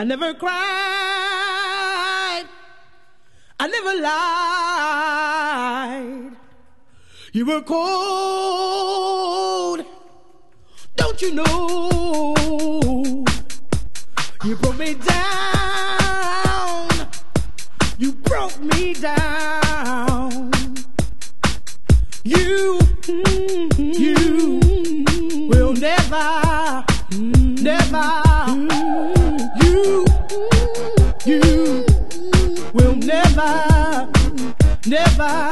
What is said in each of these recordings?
I never cried. I never lied. You were cold. Don't you know? You broke me down. You broke me down. You, mm-hmm. you will never. never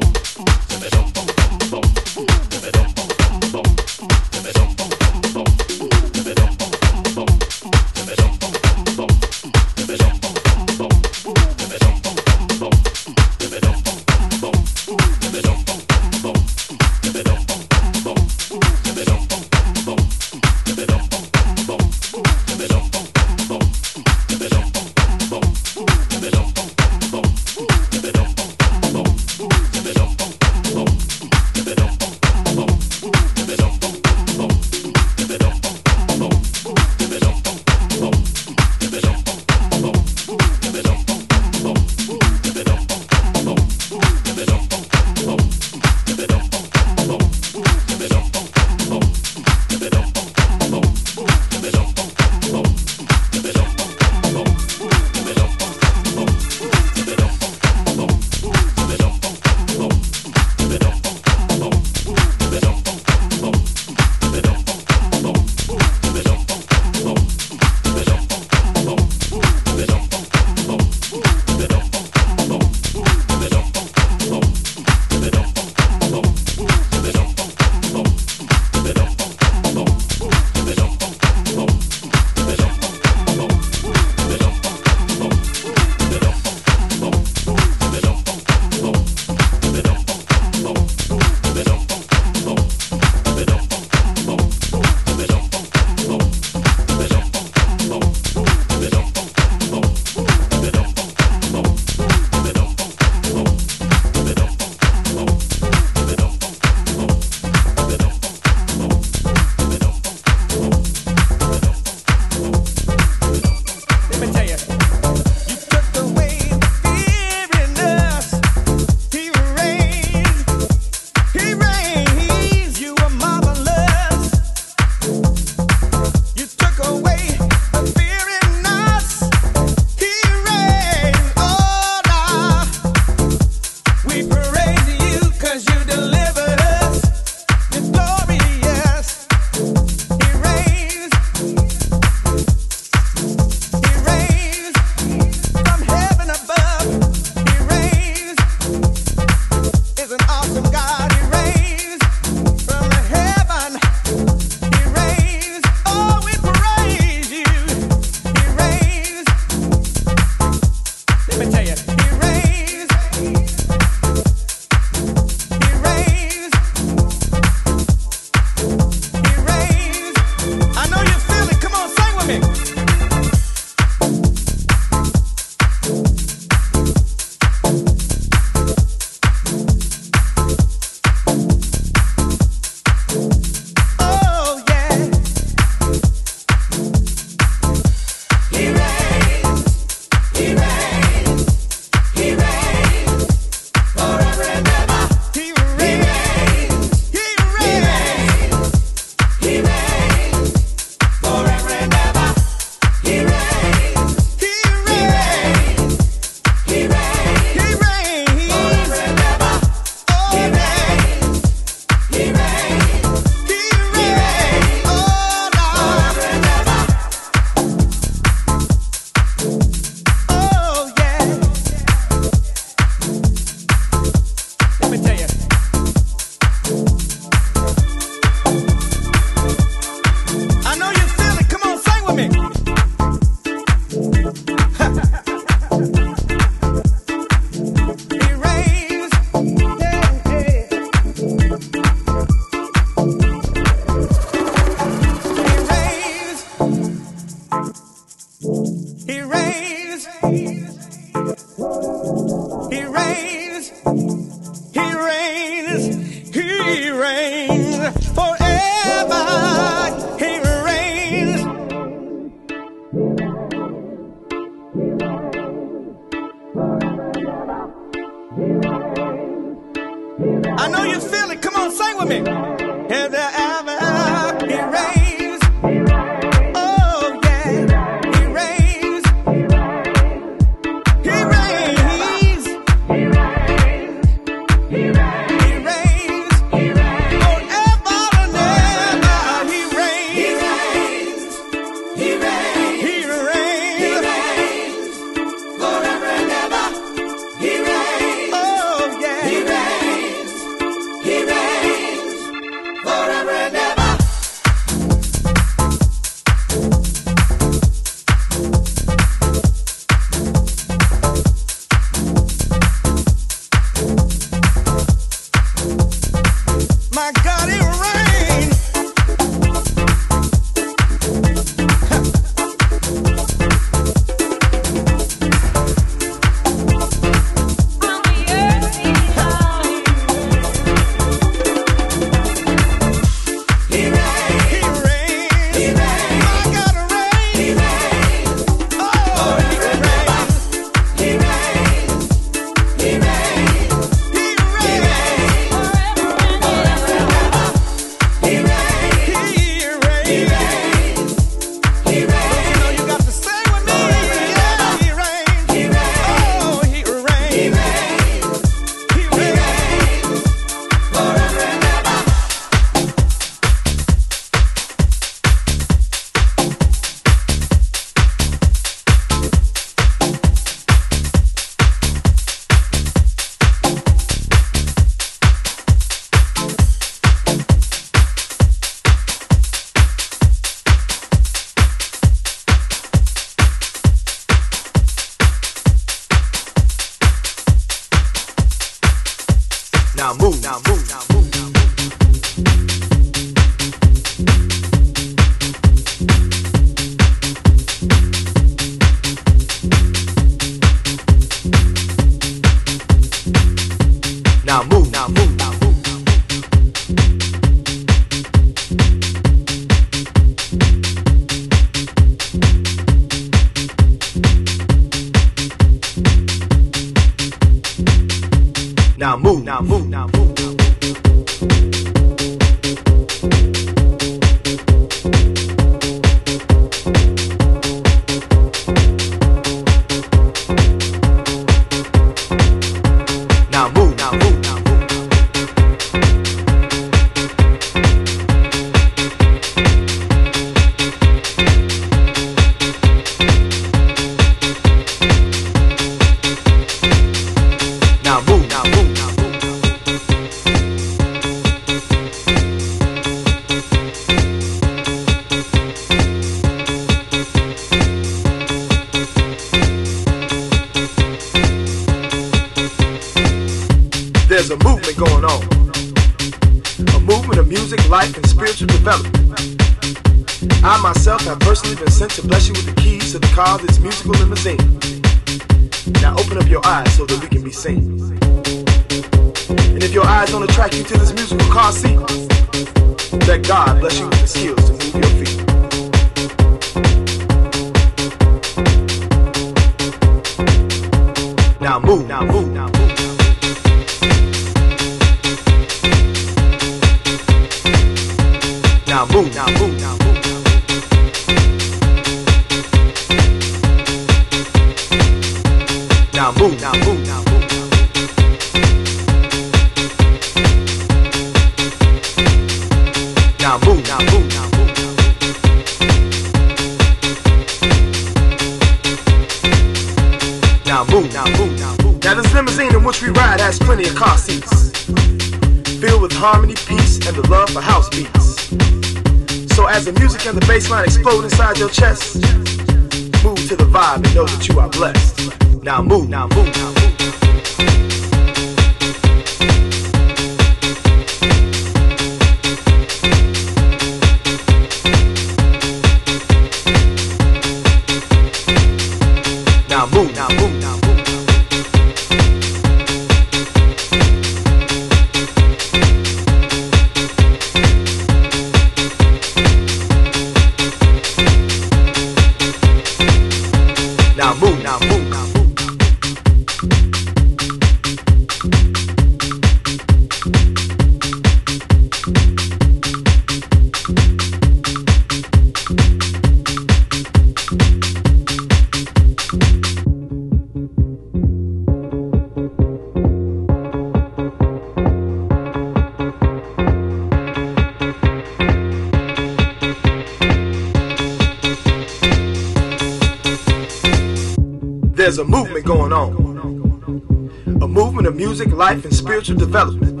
life, and spiritual development.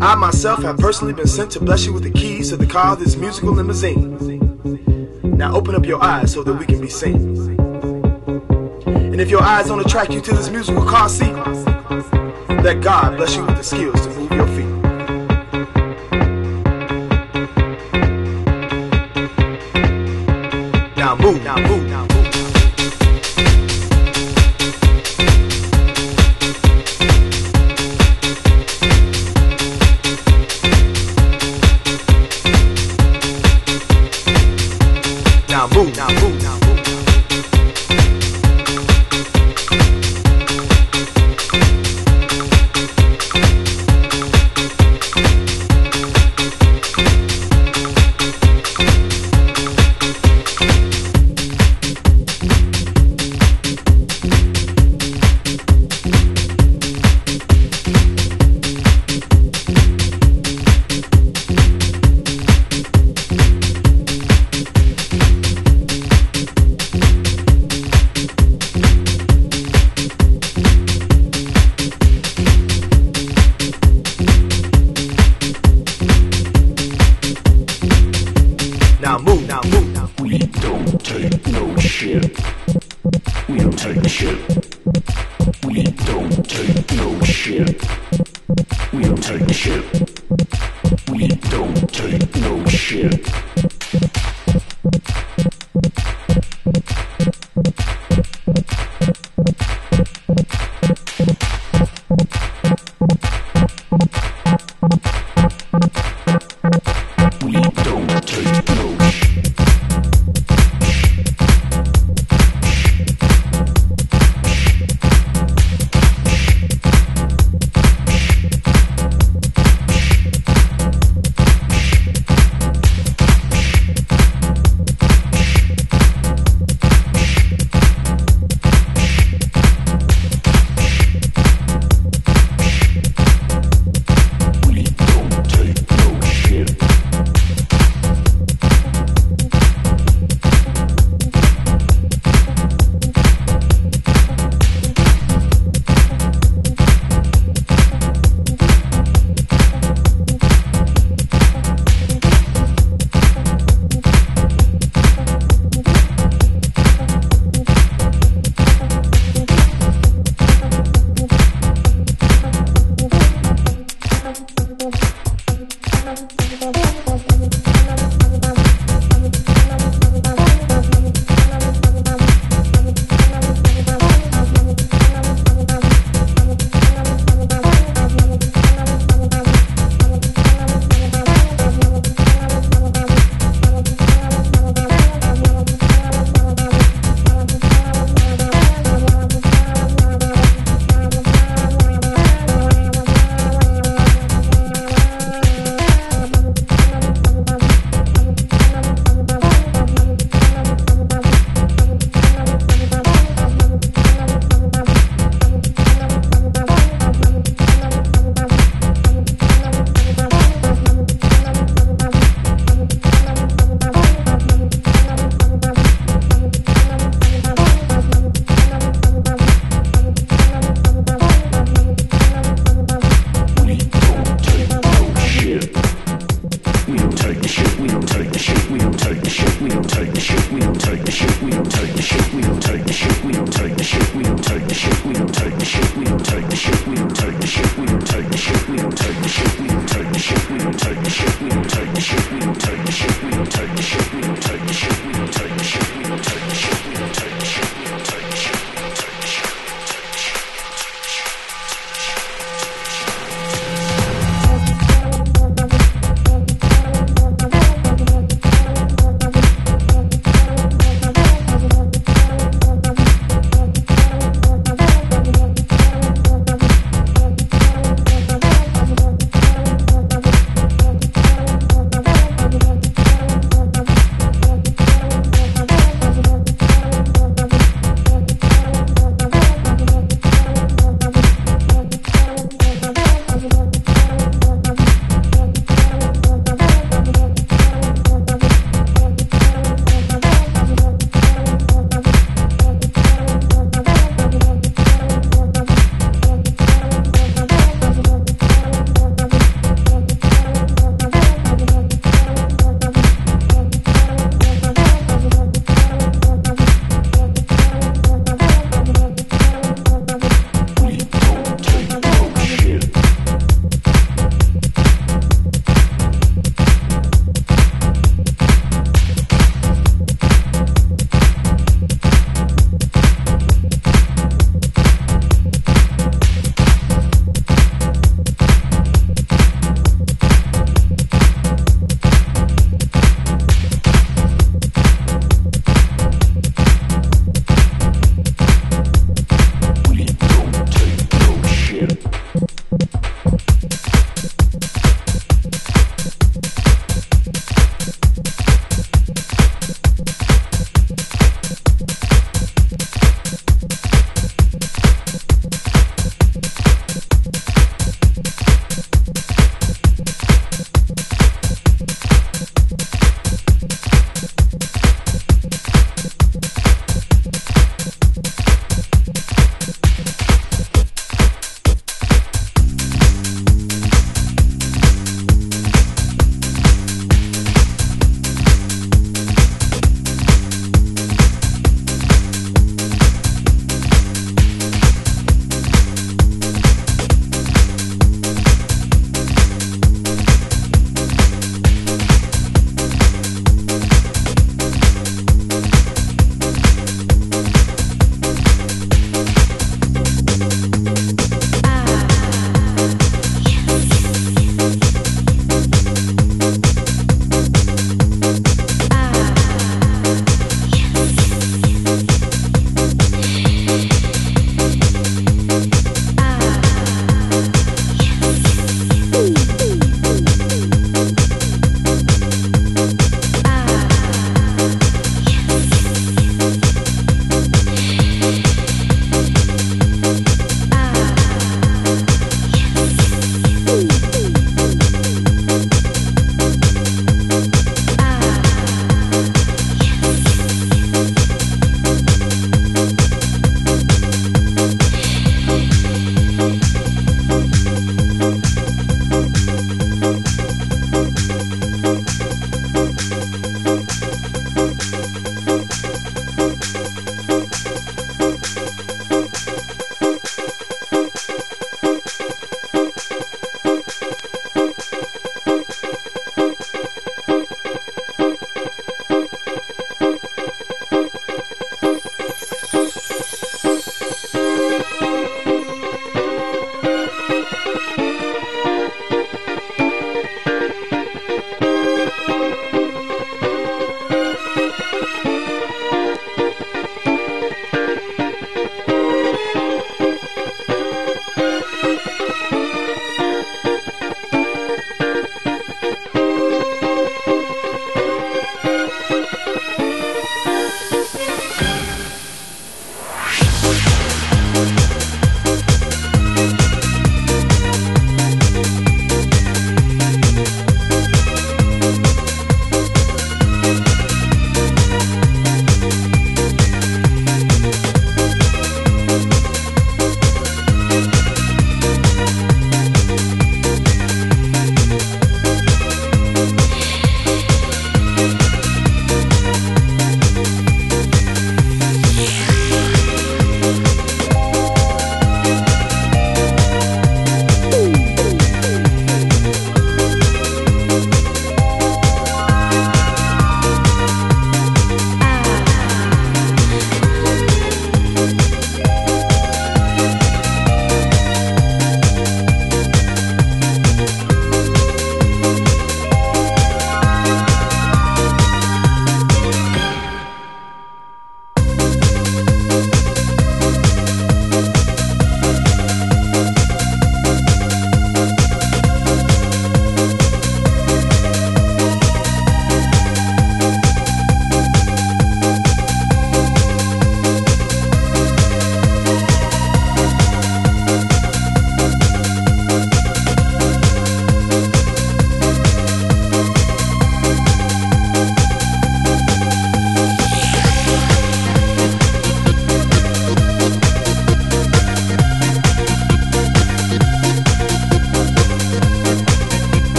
I myself have personally been sent to bless you with the keys to the car of this musical limousine. Now open up your eyes so that we can be seen. And if your eyes don't attract you to this musical car seat, let God bless you with the skills to move We don't take shit. We don't take no shit.